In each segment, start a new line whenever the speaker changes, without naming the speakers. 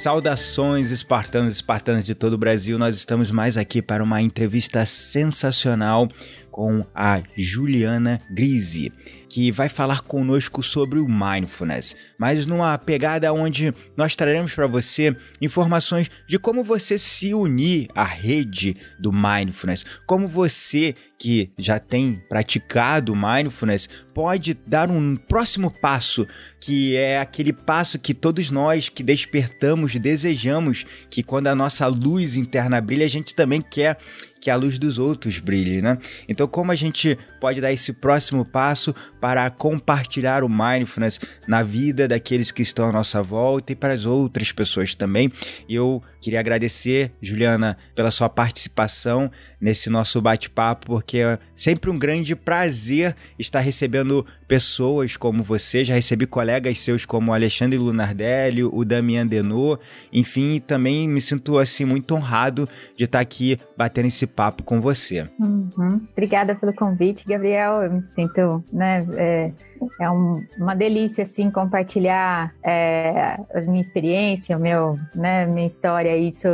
Saudações, espartanos e espartanas de todo o Brasil. Nós estamos mais aqui para uma entrevista sensacional com a Juliana Grise, que vai falar conosco sobre o mindfulness, mas numa pegada onde nós traremos para você informações de como você se unir à rede do mindfulness, como você que já tem praticado mindfulness pode dar um próximo passo, que é aquele passo que todos nós que despertamos desejamos, que quando a nossa luz interna brilha, a gente também quer que a luz dos outros brilhe, né? Então, como a gente pode dar esse próximo passo para compartilhar o mindfulness na vida daqueles que estão à nossa volta e para as outras pessoas também? Eu queria agradecer, Juliana, pela sua participação nesse nosso bate-papo, porque é sempre um grande prazer estar recebendo pessoas como você. Já recebi colegas seus como Alexandre Lunardelli, o Damian Denot, enfim, também me sinto assim muito honrado de estar aqui batendo esse papo com você.
Uhum. Obrigada pelo convite, Gabriel. Eu me sinto, né, é, é um, uma delícia assim compartilhar é, a minha experiência, o meu, né, minha história isso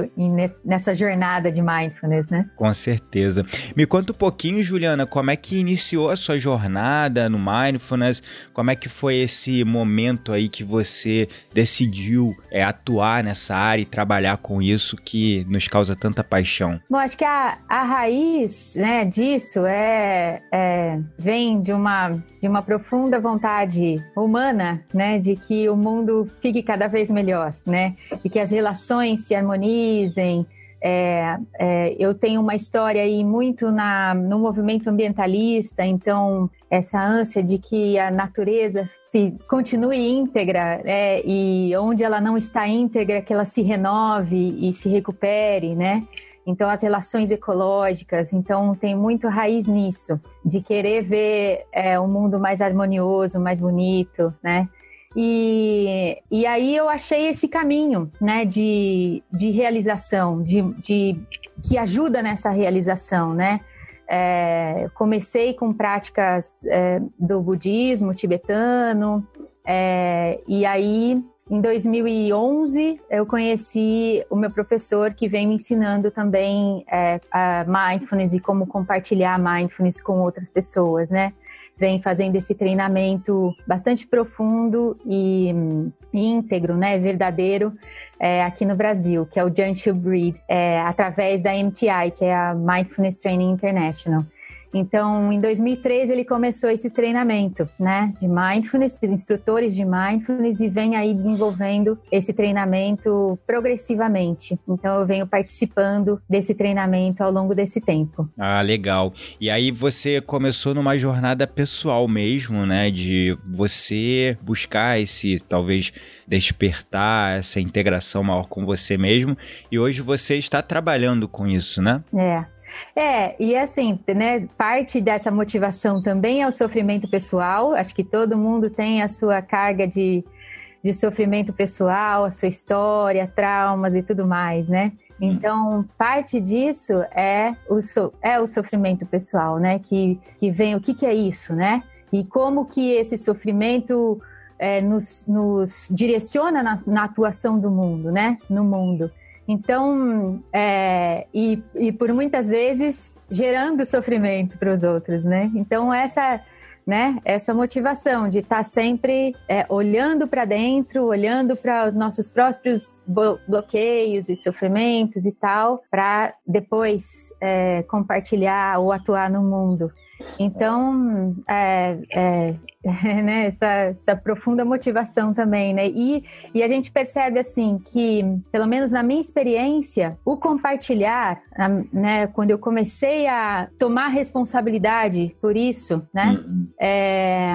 nessa jornada de mindfulness, né?
Com certeza. Me conta um pouquinho, Juliana, como é que iniciou a sua jornada no mindfulness? Como é que foi esse momento aí que você decidiu é, atuar nessa área e trabalhar com isso que nos causa tanta paixão?
Bom, acho que a, a raiz, né, disso é, é vem de uma de uma profunda profunda vontade humana, né, de que o mundo fique cada vez melhor, né, e que as relações se harmonizem. É, é, eu tenho uma história aí muito na, no movimento ambientalista, então essa ânsia de que a natureza se continue íntegra é, e onde ela não está íntegra, que ela se renove e se recupere, né? Então, as relações ecológicas, então tem muito raiz nisso, de querer ver é, um mundo mais harmonioso, mais bonito, né? E, e aí eu achei esse caminho, né, de, de realização, de, de que ajuda nessa realização, né? É, comecei com práticas é, do budismo tibetano, é, e aí em 2011, eu conheci o meu professor que vem me ensinando também é, a mindfulness e como compartilhar mindfulness com outras pessoas, né? Vem fazendo esse treinamento bastante profundo e, íntegro, né? Verdadeiro. É, aqui no Brasil, que é o to Breathe, é, através da MTI, que é a Mindfulness Training International. Então, em 2013 ele começou esse treinamento, né, de mindfulness, de instrutores de mindfulness e vem aí desenvolvendo esse treinamento progressivamente. Então, eu venho participando desse treinamento ao longo desse tempo.
Ah, legal. E aí você começou numa jornada pessoal mesmo, né, de você buscar esse talvez despertar essa integração maior com você mesmo. E hoje você está trabalhando com isso, né?
É. É, e assim, né, parte dessa motivação também é o sofrimento pessoal. Acho que todo mundo tem a sua carga de, de sofrimento pessoal, a sua história, traumas e tudo mais, né? Então, parte disso é o, so, é o sofrimento pessoal, né? Que, que vem, o que, que é isso, né? E como que esse sofrimento é, nos, nos direciona na, na atuação do mundo, né? No mundo. Então, é, e, e por muitas vezes gerando sofrimento para os outros, né? Então, essa né? Essa motivação de estar tá sempre é, olhando para dentro, olhando para os nossos próprios bloqueios e sofrimentos e tal, para depois é, compartilhar ou atuar no mundo. Então, é, é, né, essa, essa, profunda motivação também, né? E, e a gente percebe, assim, que, pelo menos na minha experiência, o compartilhar, né, quando eu comecei a tomar responsabilidade por isso, né? Uhum. É,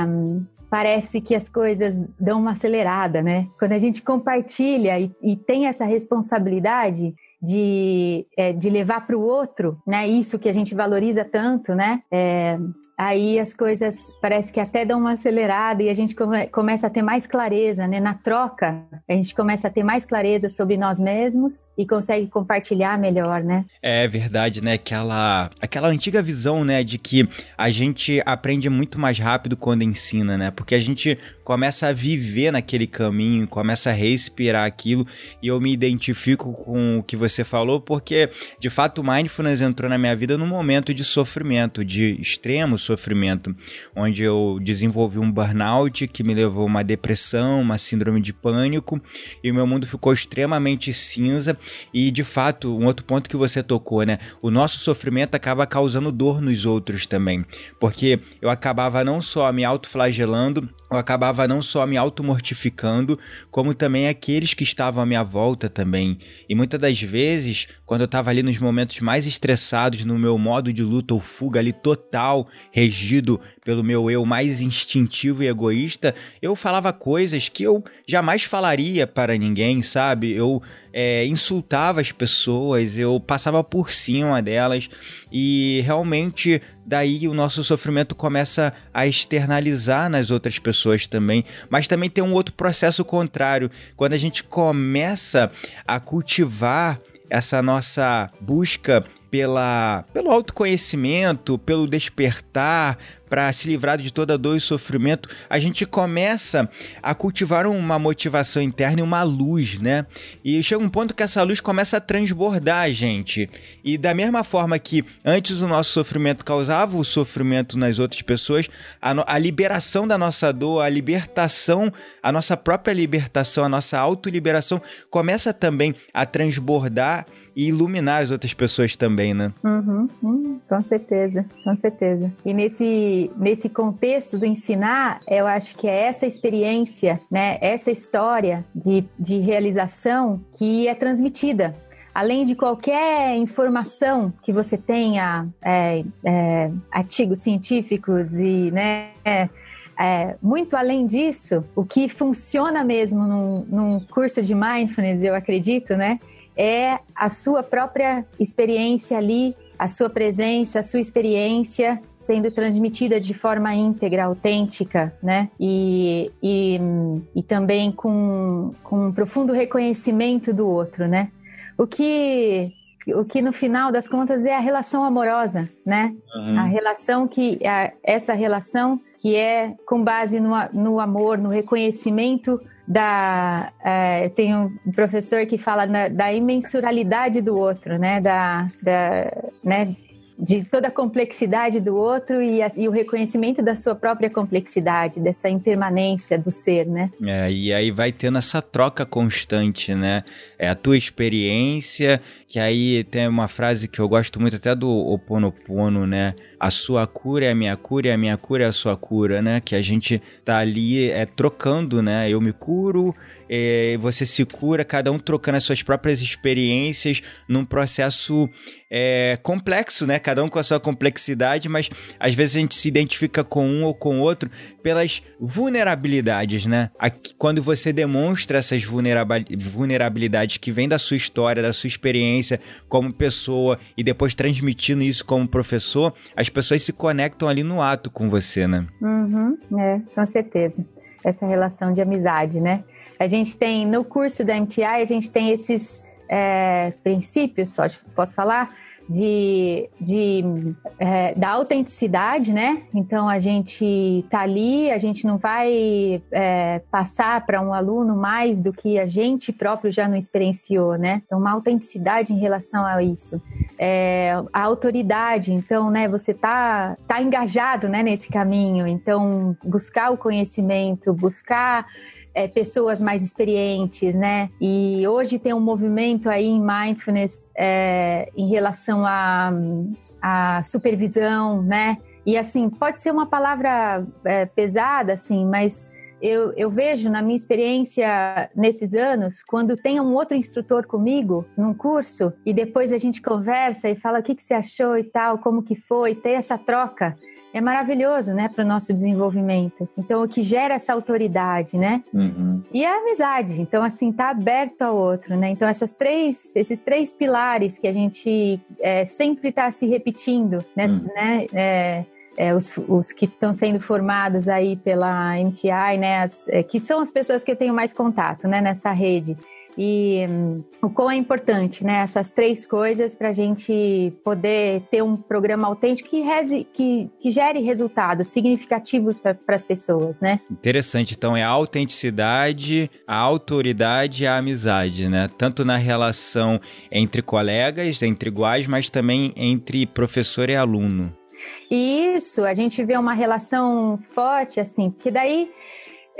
parece que as coisas dão uma acelerada, né? Quando a gente compartilha e, e tem essa responsabilidade, de, é, de levar para o outro, né? Isso que a gente valoriza tanto, né? É, aí as coisas parece que até dão uma acelerada e a gente come, começa a ter mais clareza, né? Na troca, a gente começa a ter mais clareza sobre nós mesmos e consegue compartilhar melhor, né?
É verdade, né? Aquela, aquela antiga visão, né? De que a gente aprende muito mais rápido quando ensina, né? Porque a gente começa a viver naquele caminho, começa a respirar aquilo e eu me identifico com o que você você falou, porque de fato o mindfulness entrou na minha vida num momento de sofrimento, de extremo sofrimento, onde eu desenvolvi um burnout que me levou a uma depressão, uma síndrome de pânico, e o meu mundo ficou extremamente cinza. E de fato, um outro ponto que você tocou, né? O nosso sofrimento acaba causando dor nos outros também, porque eu acabava não só me autoflagelando, eu acabava não só me automortificando, como também aqueles que estavam à minha volta também. E muitas das vezes vezes, quando eu tava ali nos momentos mais estressados, no meu modo de luta ou fuga ali total, regido pelo meu eu mais instintivo e egoísta, eu falava coisas que eu jamais falaria para ninguém, sabe? Eu é, insultava as pessoas, eu passava por cima delas e realmente daí o nosso sofrimento começa a externalizar nas outras pessoas também. Mas também tem um outro processo contrário, quando a gente começa a cultivar essa nossa busca pela, pelo autoconhecimento, pelo despertar, para se livrar de toda dor e sofrimento, a gente começa a cultivar uma motivação interna e uma luz, né? E chega um ponto que essa luz começa a transbordar a gente. E da mesma forma que antes o nosso sofrimento causava o sofrimento nas outras pessoas, a, a liberação da nossa dor, a libertação, a nossa própria libertação, a nossa autoliberação começa também a transbordar e iluminar as outras pessoas também, né?
Uhum, uhum, com certeza, com certeza. E nesse, nesse contexto do ensinar, eu acho que é essa experiência, né, essa história de, de realização que é transmitida além de qualquer informação que você tenha, é, é, artigos científicos e, né, é, muito além disso, o que funciona mesmo num, num curso de mindfulness, eu acredito, né, é a sua própria experiência ali, a sua presença, a sua experiência sendo transmitida de forma íntegra, autêntica, né? E, e, e também com, com um profundo reconhecimento do outro, né? O que o que no final das contas é a relação amorosa, né? Uhum. A relação que a, essa relação que é com base no, no amor, no reconhecimento da é, tem um professor que fala na, da imensuralidade do outro, né, da, da né, de toda a complexidade do outro e, a, e, o reconhecimento da sua própria complexidade, dessa impermanência do ser, né?
É, e aí vai tendo essa troca constante, né? É a tua experiência, que aí tem uma frase que eu gosto muito até do Oponopono, né? A sua cura é a minha cura e a minha cura é a sua cura, né? Que a gente tá ali é, trocando, né? Eu me curo, é, você se cura, cada um trocando as suas próprias experiências num processo é, complexo, né? Cada um com a sua complexidade, mas às vezes a gente se identifica com um ou com outro pelas vulnerabilidades, né? Aqui, quando você demonstra essas vulnerabilidades que vêm da sua história, da sua experiência como pessoa e depois transmitindo isso como professor, as pessoas se conectam ali no ato com você, né?
Uhum, é, com certeza. Essa relação de amizade, né? A gente tem, no curso da MTI, a gente tem esses é, princípios, só posso falar, de, de é, da autenticidade, né? Então a gente tá ali, a gente não vai é, passar para um aluno mais do que a gente próprio já não experienciou, né? Então uma autenticidade em relação a isso. É, a autoridade, então, né? Você tá, tá engajado, né? Nesse caminho, então buscar o conhecimento, buscar é, pessoas mais experientes, né? E hoje tem um movimento aí em mindfulness é, em relação à a, a, supervisão, né? E assim, pode ser uma palavra é, pesada, assim, mas eu, eu, vejo na minha experiência nesses anos, quando tem um outro instrutor comigo num curso e depois a gente conversa e fala o que, que você achou e tal, como que foi, ter essa troca é maravilhoso, né, para o nosso desenvolvimento. Então, o que gera essa autoridade, né? Uhum. E a amizade. Então, assim, tá aberto ao outro, né? Então, essas três, esses três pilares que a gente é, sempre está se repetindo, né? Uhum. né é, é, os, os, que estão sendo formados aí pela MTI, né? As, é, que são as pessoas que eu tenho mais contato, né? Nessa rede e um, o quão é importante, né? Essas três coisas para a gente poder ter um programa autêntico que, reze, que, que gere resultados significativos para as pessoas, né?
Interessante. Então é a autenticidade, a autoridade e a amizade, né? Tanto na relação entre colegas, entre iguais, mas também entre professor e aluno.
Isso, a gente vê uma relação forte, assim, porque daí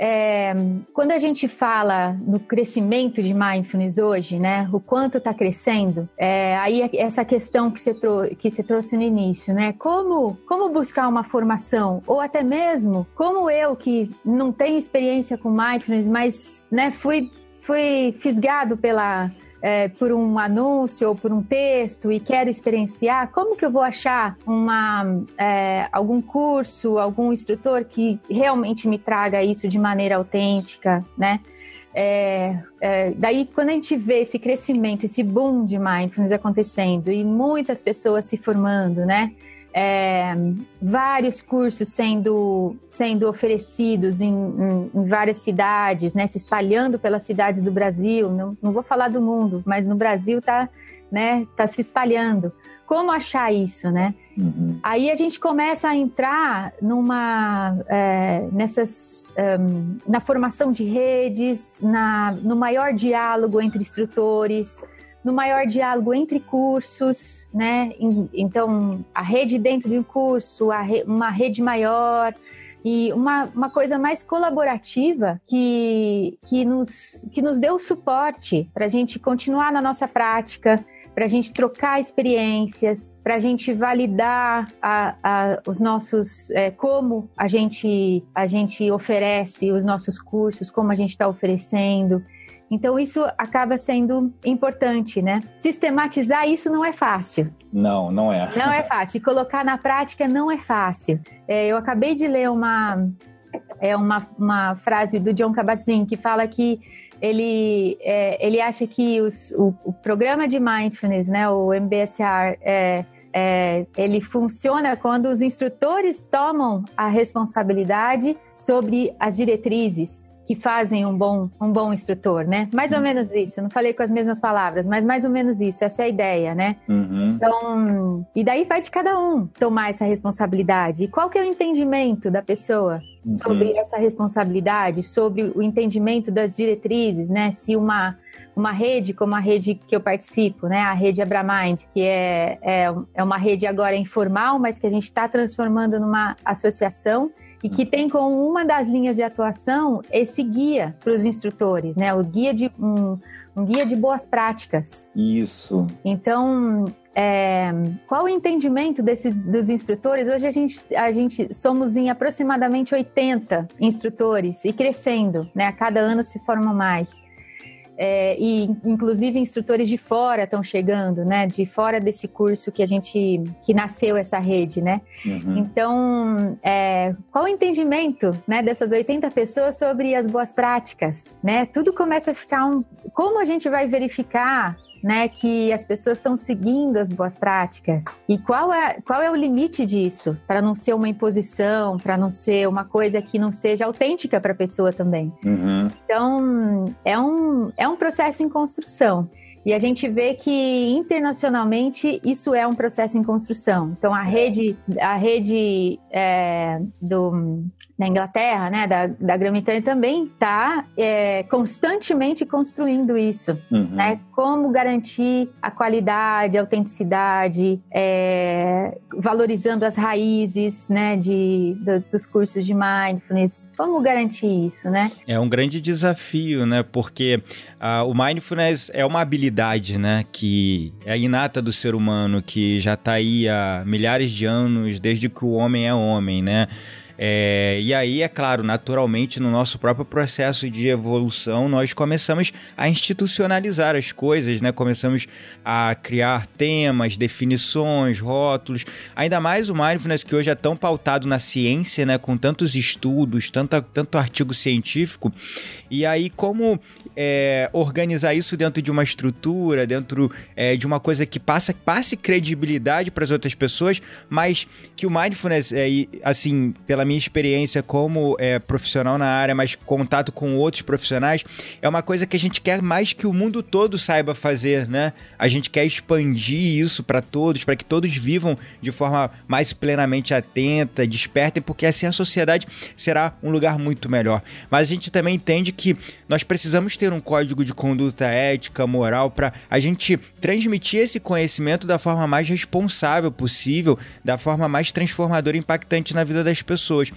é, quando a gente fala no crescimento de mindfulness hoje, né, o quanto está crescendo, é, aí essa questão que você, que você trouxe no início, né, como, como buscar uma formação, ou até mesmo como eu que não tenho experiência com mindfulness, mas né, fui, fui fisgado pela é, por um anúncio ou por um texto e quero experienciar, como que eu vou achar uma, é, algum curso, algum instrutor que realmente me traga isso de maneira autêntica, né? É, é, daí, quando a gente vê esse crescimento, esse boom de mindfulness acontecendo e muitas pessoas se formando, né? É, vários cursos sendo, sendo oferecidos em, em, em, várias cidades, né, se espalhando pelas cidades do Brasil. Não, não vou falar do mundo, mas no Brasil está né, tá se espalhando. Como achar isso, né? Uhum. Aí a gente começa a entrar numa é, nessas um, na formação de redes, na, no maior diálogo entre instrutores, no maior diálogo entre cursos, né? Então, a rede dentro de um curso, uma rede maior e uma, uma coisa mais colaborativa que, que, nos, que nos deu suporte para a gente continuar na nossa prática, para a gente trocar experiências, para a gente validar a, a, os nossos, é, como a gente, a gente oferece os nossos cursos, como a gente está oferecendo. Então, isso acaba sendo importante, né? Sistematizar isso não é fácil.
Não, não é.
Não é fácil. colocar na prática não é fácil. É, eu acabei de ler uma, é uma, uma frase do John Kabat-Zinn que fala que ele, é, ele acha que os, o, o, programa de mindfulness, né, o MBSR, é, é, ele funciona quando os instrutores tomam a responsabilidade sobre as diretrizes que fazem um bom, um bom instrutor, né? Mais ou uhum. menos isso. Eu não falei com as mesmas palavras, mas mais ou menos isso. Essa é a ideia, né? Uhum. Então, e daí vai de cada um tomar essa responsabilidade. E qual que é o entendimento da pessoa uhum. sobre essa responsabilidade, sobre o entendimento das diretrizes, né? Se uma uma rede como a rede que eu participo, né, a rede Abramind, que é, é, é uma rede agora informal, mas que a gente está transformando numa associação e que tem como uma das linhas de atuação esse guia para os instrutores, né? O guia de um, um guia de boas práticas.
Isso.
Então, é, qual o entendimento desses dos instrutores? Hoje a gente, a gente somos em aproximadamente 80 instrutores e crescendo, né? A cada ano se forma mais é, e inclusive instrutores de fora estão chegando, né? De fora desse curso que a gente que nasceu essa rede, né? Uhum. Então, é, qual o entendimento, né, dessas 80 pessoas sobre as boas práticas, né? Tudo começa a ficar um. Como a gente vai verificar né, que as pessoas estão seguindo as boas práticas. E qual é, qual é o limite disso? Para não ser uma imposição, para não ser uma coisa que não seja autêntica para a pessoa também. Uhum. Então, é um, é um processo em construção. E a gente vê que internacionalmente isso é um processo em construção. Então a rede, a rede é, do na Inglaterra, né, da, da Grã-Bretanha também está é, constantemente construindo isso, uhum. né? Como garantir a qualidade, a autenticidade, é, valorizando as raízes, né, de, do, dos cursos de mindfulness. Como garantir isso, né?
É um grande desafio, né? Porque uh, o mindfulness é uma habilidade, né, que é inata do ser humano, que já está aí há milhares de anos, desde que o homem é homem, né? É, e aí, é claro, naturalmente, no nosso próprio processo de evolução, nós começamos a institucionalizar as coisas, né? Começamos a criar temas, definições, rótulos. Ainda mais o mindfulness que hoje é tão pautado na ciência, né? Com tantos estudos, tanto, tanto artigo científico. E aí, como é, organizar isso dentro de uma estrutura, dentro é, de uma coisa que passa, passe credibilidade para as outras pessoas, mas que o mindfulness, é, assim, pela minha experiência como é, profissional na área, mas contato com outros profissionais, é uma coisa que a gente quer mais que o mundo todo saiba fazer, né? A gente quer expandir isso para todos, para que todos vivam de forma mais plenamente atenta, desperta, porque assim a sociedade será um lugar muito melhor. Mas a gente também entende que nós precisamos ter um código de conduta ética, moral, para a gente transmitir esse conhecimento da forma mais responsável possível, da forma mais transformadora e impactante na vida das pessoas pessoas.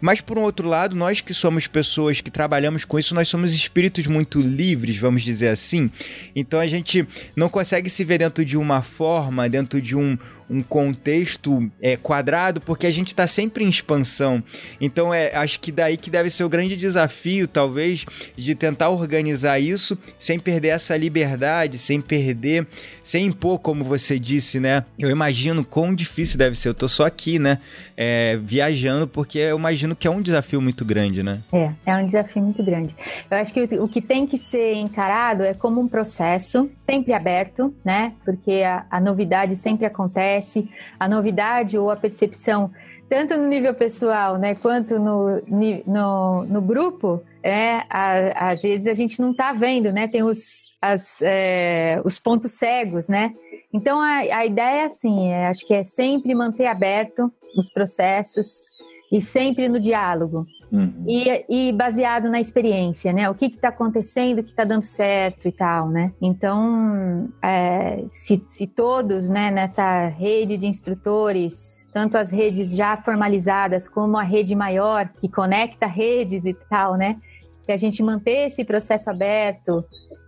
Mas, por um outro lado, nós que somos pessoas que trabalhamos com isso, nós somos espíritos muito livres, vamos dizer assim. Então a gente não consegue se ver dentro de uma forma, dentro de um um contexto é, quadrado, porque a gente está sempre em expansão. Então, é, acho que daí que deve ser o grande desafio, talvez, de tentar organizar isso sem perder essa liberdade, sem perder, sem impor, como você disse, né? Eu imagino quão difícil deve ser. Eu tô só aqui, né? É, viajando, porque eu imagino que é um desafio muito grande, né?
É, é um desafio muito grande. Eu acho que o, que tem que ser encarado é como um processo sempre aberto, né? Porque a, a novidade sempre acontece a novidade ou a percepção, tanto no nível pessoal, né, quanto no, no, no grupo, é, às vezes a gente não está vendo, né, tem os, as, é, os pontos cegos, né, então a, a ideia é assim, é, acho que é sempre manter aberto os processos, e sempre no diálogo uhum. e, e, baseado na experiência, né? O que está acontecendo, o que está dando certo e tal, né? Então, é, se, se, todos, né, nessa rede de instrutores, tanto as redes já formalizadas como a rede maior que conecta redes e tal, né? Se a gente manter esse processo aberto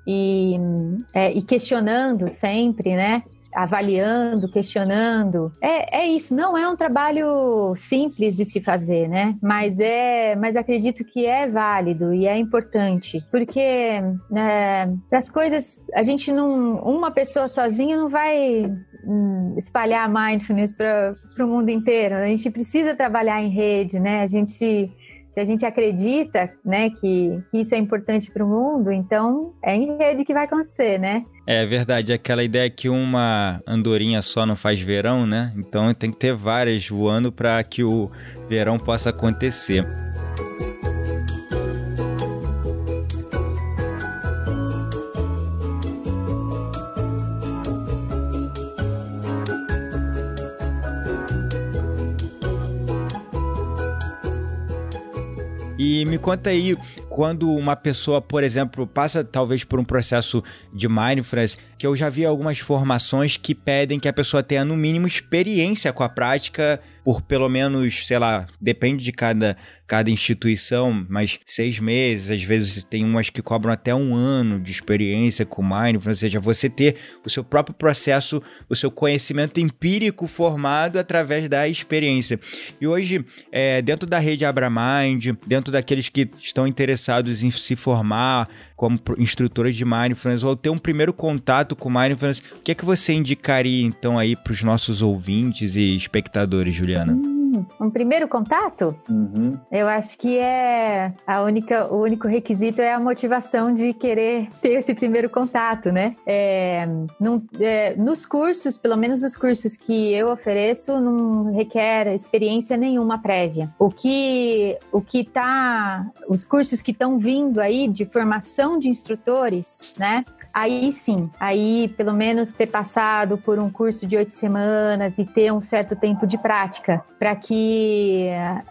e, é, e questionando sempre, né? Avaliando, questionando. É, é isso, não é um trabalho simples de se fazer, né? Mas é, mas acredito que é válido e é importante, porque né, as coisas a gente não, uma pessoa sozinha não vai hum, espalhar mindfulness para o mundo inteiro. A gente precisa trabalhar em rede, né? A gente se a gente acredita, né, que, que isso é importante para o mundo, então é em rede que vai acontecer, né?
É verdade, aquela ideia que uma andorinha só não faz verão, né? Então tem que ter várias voando para que o verão possa acontecer. E me conta aí, quando uma pessoa, por exemplo, passa talvez por um processo de mindfulness, que eu já vi algumas formações que pedem que a pessoa tenha no mínimo experiência com a prática por pelo menos, sei lá, depende de cada, cada instituição, mas seis meses, às vezes tem umas que cobram até um ano de experiência com mindfulness, ou seja, você ter o seu próprio processo, o seu conhecimento empírico formado através da experiência. E hoje, é, dentro da rede AbraMind, dentro daqueles que estão interessados em se formar como instrutores de mindfulness ou ter um primeiro contato com mindfulness, o que é que você indicaria então aí para os nossos ouvintes e espectadores, Juliana?
Um primeiro contato?
Uhum.
Eu acho que é a única, o único requisito é a motivação de querer ter esse primeiro contato, né? É, num, é, nos cursos, pelo menos os cursos que eu ofereço, não requer experiência nenhuma prévia. O que o que tá, os cursos que estão vindo aí de formação de instrutores, né? Aí sim, aí pelo menos ter passado por um curso de oito semanas e ter um certo tempo de prática para que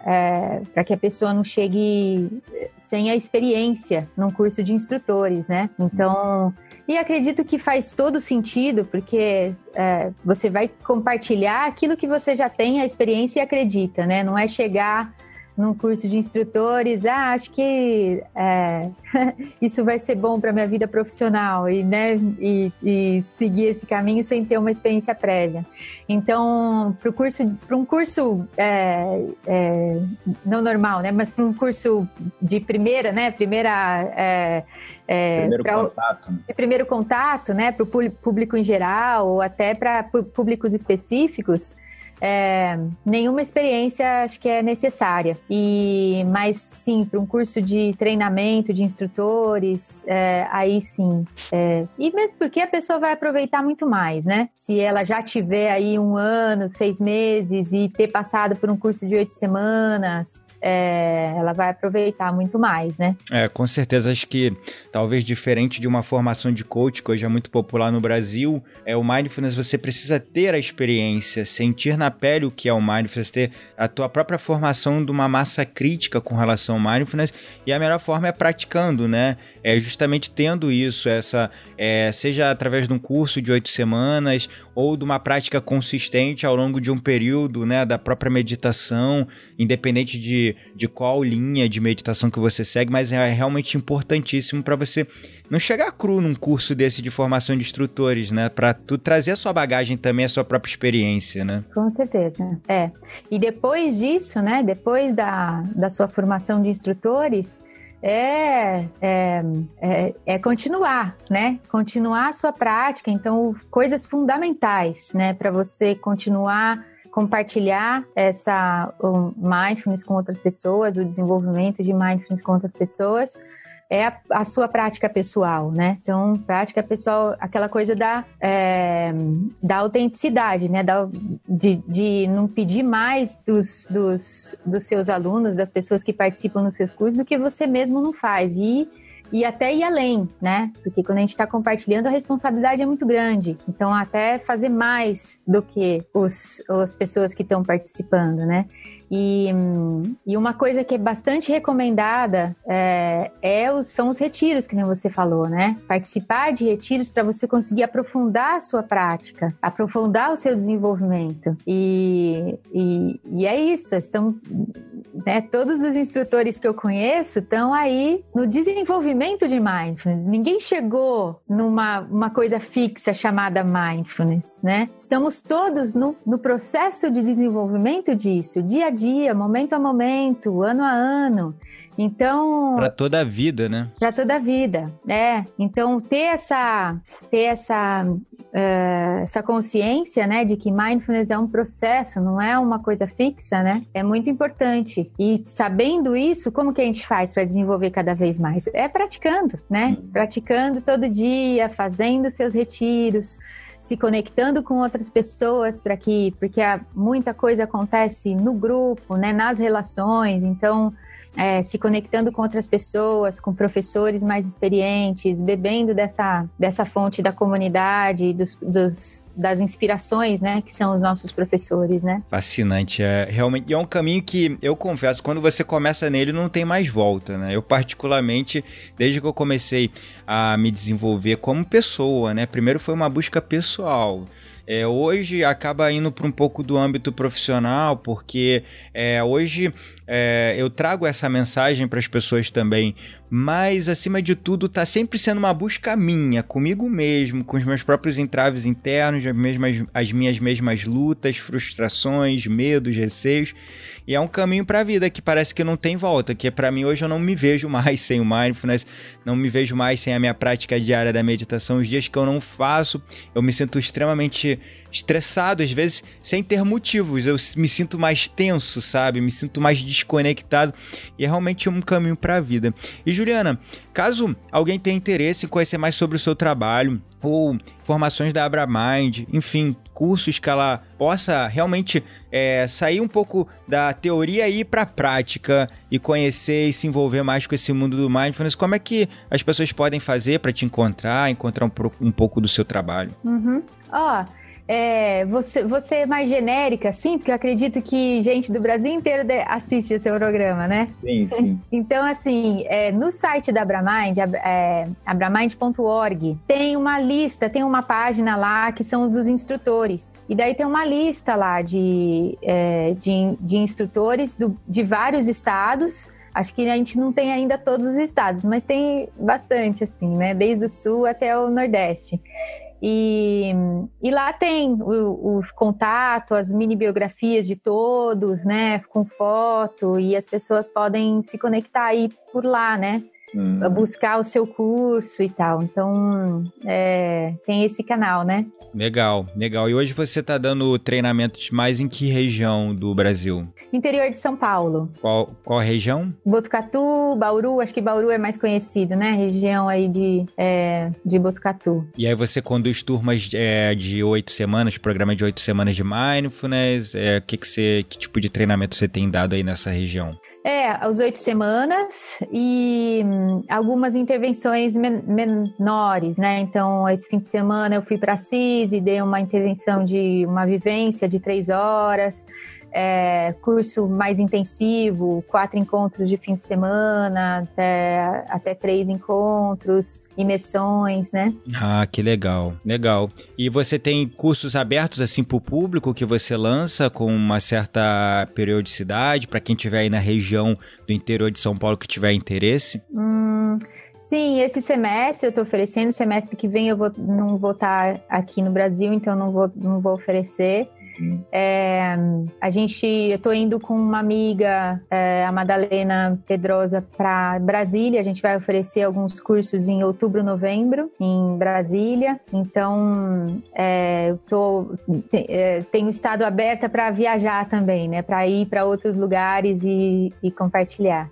é, para que a pessoa não chegue sem a experiência num curso de instrutores, né? Então e acredito que faz todo sentido, porque é, você vai compartilhar aquilo que você já tem a experiência e acredita, né? Não é chegar num curso de instrutores, ah, acho que é, isso vai ser bom para minha vida profissional e, né, e, e, seguir esse caminho sem ter uma experiência prévia. Então, para curso, para um curso é, é, não normal, né, mas para um curso de primeira, né, primeira
é, é, primeiro pra, contato.
Primeiro contato, né, para o público em geral ou até para públicos específicos é, nenhuma experiência acho que é necessária. E, mas sim, para um curso de treinamento de instrutores, é, aí sim. É, e mesmo porque a pessoa vai aproveitar muito mais, né? Se ela já tiver aí um ano, seis meses e ter passado por um curso de oito semanas, é, ela vai aproveitar muito mais, né?
É, com certeza. Acho que talvez diferente de uma formação de coach, que hoje é muito popular no Brasil, é o mindfulness você precisa ter a experiência, sentir na pele o que é o mindfulness, ter a tua própria formação de uma massa crítica com relação ao mindfulness, e a melhor forma é praticando, né? É justamente tendo isso, essa é, seja através de um curso de oito semanas ou de uma prática consistente ao longo de um período, né, da própria meditação, independente de, de qual linha de meditação que você segue, mas é realmente importantíssimo para você não chegar cru num curso desse de formação de instrutores, né? Para tu trazer a sua bagagem também, a sua própria experiência, né?
Com certeza, é. E depois disso, né? Depois da, da sua formação de instrutores, é, é, é, é, continuar, né? Continuar a sua prática. Então, coisas fundamentais, né? Para você continuar compartilhar essa mindfulness com outras pessoas, o desenvolvimento de mindfulness com outras pessoas é a, a, sua prática pessoal, né? Então, prática pessoal, aquela coisa da, é, da autenticidade, né? Da, de, de não pedir mais dos, dos, dos seus alunos, das pessoas que participam nos seus cursos, do que você mesmo não faz. E e até ir além, né? Porque quando a gente está compartilhando, a responsabilidade é muito grande. Então, até fazer mais do que os, as pessoas que estão participando, né? E, e uma coisa que é bastante recomendada é, é são os retiros, que nem você falou, né? Participar de retiros para você conseguir aprofundar a sua prática, aprofundar o seu desenvolvimento. E, e, e é isso, estão, né, todos os instrutores que eu conheço estão aí no desenvolvimento de mindfulness. Ninguém chegou numa uma coisa fixa chamada mindfulness, né? Estamos todos no, no processo de desenvolvimento disso, dia a dia, momento a momento, ano a ano. Então.
Para toda a vida, né?
Para toda a vida, é. Então, ter essa, ter essa, uh, essa consciência, né, de que mindfulness é um processo, não é uma coisa fixa, né? É muito importante. E sabendo isso, como que a gente faz para desenvolver cada vez mais? É praticando, né? Uhum. Praticando todo dia, fazendo seus retiros se conectando com outras pessoas para que, porque muita coisa acontece no grupo, né, nas relações, então é, se conectando com outras pessoas, com professores mais experientes, bebendo dessa, dessa fonte da comunidade, dos, dos, das inspirações, né, que são os nossos professores, né?
Fascinante, é realmente é um caminho que eu confesso, quando você começa nele não tem mais volta, né? Eu particularmente, desde que eu comecei a me desenvolver como pessoa, né? Primeiro foi uma busca pessoal. É, hoje acaba indo para um pouco do âmbito profissional, porque é, hoje é, eu trago essa mensagem para as pessoas também, mas acima de tudo está sempre sendo uma busca minha, comigo mesmo, com os meus próprios entraves internos, as, mesmas, as minhas mesmas lutas, frustrações, medos, receios, e é um caminho para a vida que parece que não tem volta, que para mim hoje eu não me vejo mais sem o mindfulness, não me vejo mais sem a minha prática diária da meditação, os dias que eu não faço, eu me sinto extremamente estressado, às vezes sem ter motivos. Eu me sinto mais tenso, sabe? Me sinto mais desconectado e é realmente um caminho para a vida. E Juliana, caso alguém tenha interesse em conhecer mais sobre o seu trabalho ou informações da Abramind, enfim, cursos que ela possa realmente é, sair um pouco da teoria e ir para a prática e conhecer e se envolver mais com esse mundo do mindfulness, como é que as pessoas podem fazer para te encontrar, encontrar um, um pouco do seu trabalho?
Uhum. Ó, oh é, você, você é mais genérica, sim, porque eu acredito que gente do Brasil inteiro assiste esse programa, né?
Sim, sim.
Então, assim, é, no site da Abramind, é, abramind.org, tem uma lista, tem uma página lá que são dos instrutores. E daí tem uma lista lá de, é, de, de instrutores do, de vários estados. Acho que a gente não tem ainda todos os estados, mas tem bastante, assim, né? Desde o sul até o nordeste. E, e lá tem os contatos, as mini biografias de todos, né, com foto, e as pessoas podem se conectar aí por lá, né? Hum. buscar o seu curso e tal. Então, é, tem esse canal, né?
Legal, legal. E hoje você está dando treinamentos mais em que região do Brasil?
Interior de São Paulo.
Qual, qual região?
Botucatu, Bauru, acho que Bauru é mais conhecido, né? Região aí de, é, de Botucatu.
E aí você conduz turmas é, de oito semanas, programa de oito semanas de Mindfulness, é, que, que, você, que tipo de treinamento você tem dado aí nessa região?
É, as oito semanas e hum, algumas intervenções men menores, né? Então, esse fim de semana eu fui para a CIS e dei uma intervenção de uma vivência de três horas é, curso mais intensivo, quatro encontros de fim de semana, até, até três encontros, imersões, né?
Ah, que legal, legal. E você tem cursos abertos assim para o público que você lança com uma certa periodicidade para quem estiver aí na região do interior de São Paulo que tiver interesse?
Hum, Sim, esse semestre eu estou oferecendo. Semestre que vem eu vou, não vou estar aqui no Brasil, então não vou, não vou oferecer. É, a gente, eu tô indo com uma amiga, é, a Madalena Pedrosa, para Brasília. A gente vai oferecer alguns cursos em outubro, novembro, em Brasília. Então, é, eu tô, é, tenho estado aberta para viajar também, né? Para ir para outros lugares e, e compartilhar.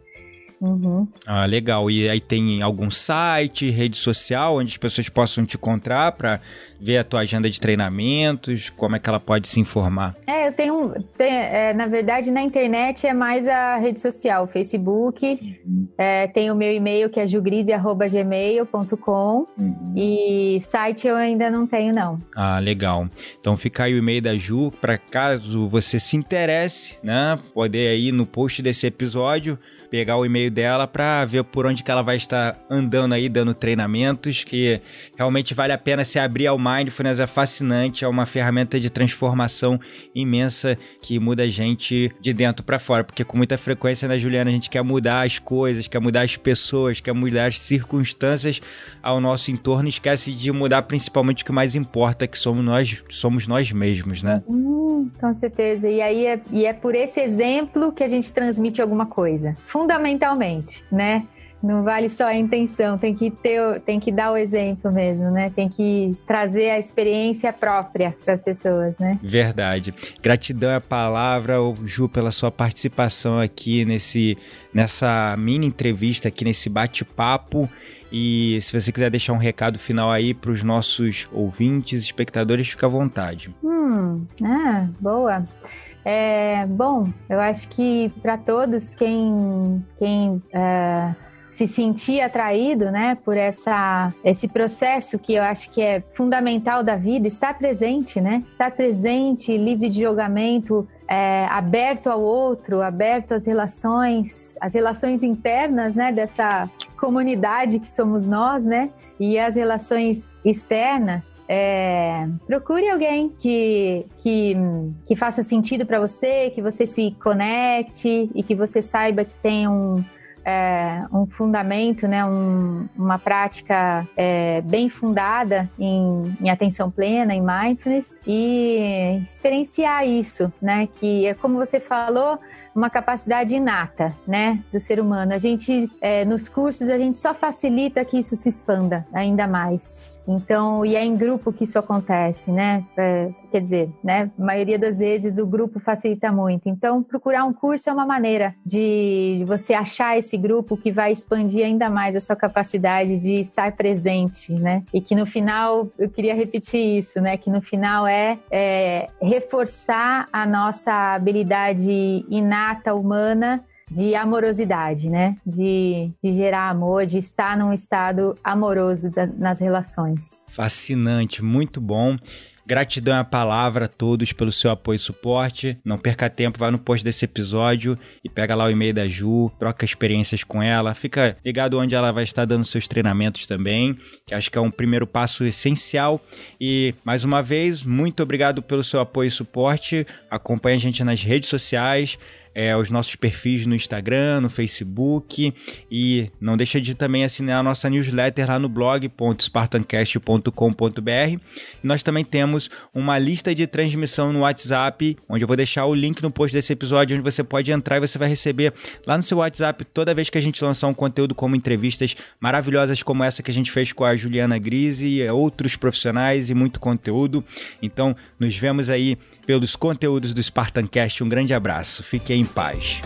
Uhum. Ah, legal. E aí tem algum site, rede social, onde as pessoas possam te encontrar para ver a tua agenda de treinamentos? Como é que ela pode se informar?
É, eu tenho, é, na verdade, na internet é mais a rede social, o Facebook. Uhum. É, tem o meu e-mail que é jugrise.gmail.com uhum. e site eu ainda não tenho, não.
Ah, legal. Então fica aí o e-mail da Ju para caso você se interesse, né? Poder aí no post desse episódio pegar o e-mail dela para ver por onde que ela vai estar andando aí, dando treinamentos, que realmente vale a pena se abrir ao Mindfulness, é fascinante, é uma ferramenta de transformação imensa que muda a gente de dentro para fora, porque com muita frequência, né, Juliana, a gente quer mudar as coisas, quer mudar as pessoas, quer mudar as circunstâncias ao nosso entorno, esquece de mudar principalmente o que mais importa, que somos nós, somos nós mesmos, né?
Hum, com certeza. E aí é, e é por esse exemplo que a gente transmite alguma coisa fundamentalmente, né? Não vale só a intenção, tem que ter, tem que dar o exemplo mesmo, né? Tem que trazer a experiência própria para as pessoas, né?
Verdade. Gratidão é a palavra, Ju, pela sua participação aqui nesse nessa mini entrevista aqui nesse bate-papo. E se você quiser deixar um recado final aí para os nossos ouvintes, espectadores, fica à vontade.
Hum, ah, boa. É, bom, eu acho que para todos quem, quem uh, se sentir atraído, né, por essa esse processo que eu acho que é fundamental da vida, estar presente, né, estar presente, livre de julgamento, é, aberto ao outro, aberto às relações, as relações internas, né, dessa comunidade que somos nós, né, e as relações externas. É, procure alguém que, que, que faça sentido para você, que você se conecte e que você saiba que tem um, é, um fundamento, né, um, uma prática é, bem fundada em, em, atenção plena, em mindfulness, e experienciar isso, né, que é como você falou, uma capacidade inata, né, do ser humano. A gente, é, nos cursos, a gente só facilita que isso se expanda ainda mais. Então, e é em grupo que isso acontece, né? É, quer dizer, né, a maioria das vezes o grupo facilita muito. Então, procurar um curso é uma maneira de você achar esse grupo que vai expandir ainda mais a sua capacidade de estar presente, né? E que no final, eu queria repetir isso, né? Que no final é, é reforçar a nossa habilidade inata humana de amorosidade, né? De, de, gerar amor, de estar num estado amoroso da, nas relações.
Fascinante, muito bom. Gratidão à palavra a todos pelo seu apoio e suporte. Não perca tempo, vai no post desse episódio e pega lá o e-mail da Ju, troca experiências com ela, fica ligado onde ela vai estar dando seus treinamentos também, que acho que é um primeiro passo essencial. E mais uma vez, muito obrigado pelo seu apoio e suporte. Acompanhe a gente nas redes sociais é, os nossos perfis no Instagram, no Facebook e não deixa de também assinar a nossa newsletter lá no blog.spartancast.com.br. Nós também temos uma lista de transmissão no WhatsApp, onde eu vou deixar o link no post desse episódio, onde você pode entrar e você vai receber lá no seu WhatsApp toda vez que a gente lançar um conteúdo como entrevistas maravilhosas como essa que a gente fez com a Juliana Grise, outros profissionais e muito conteúdo. Então, nos vemos aí pelos conteúdos do Spartancast. Um grande abraço. Fique em paz.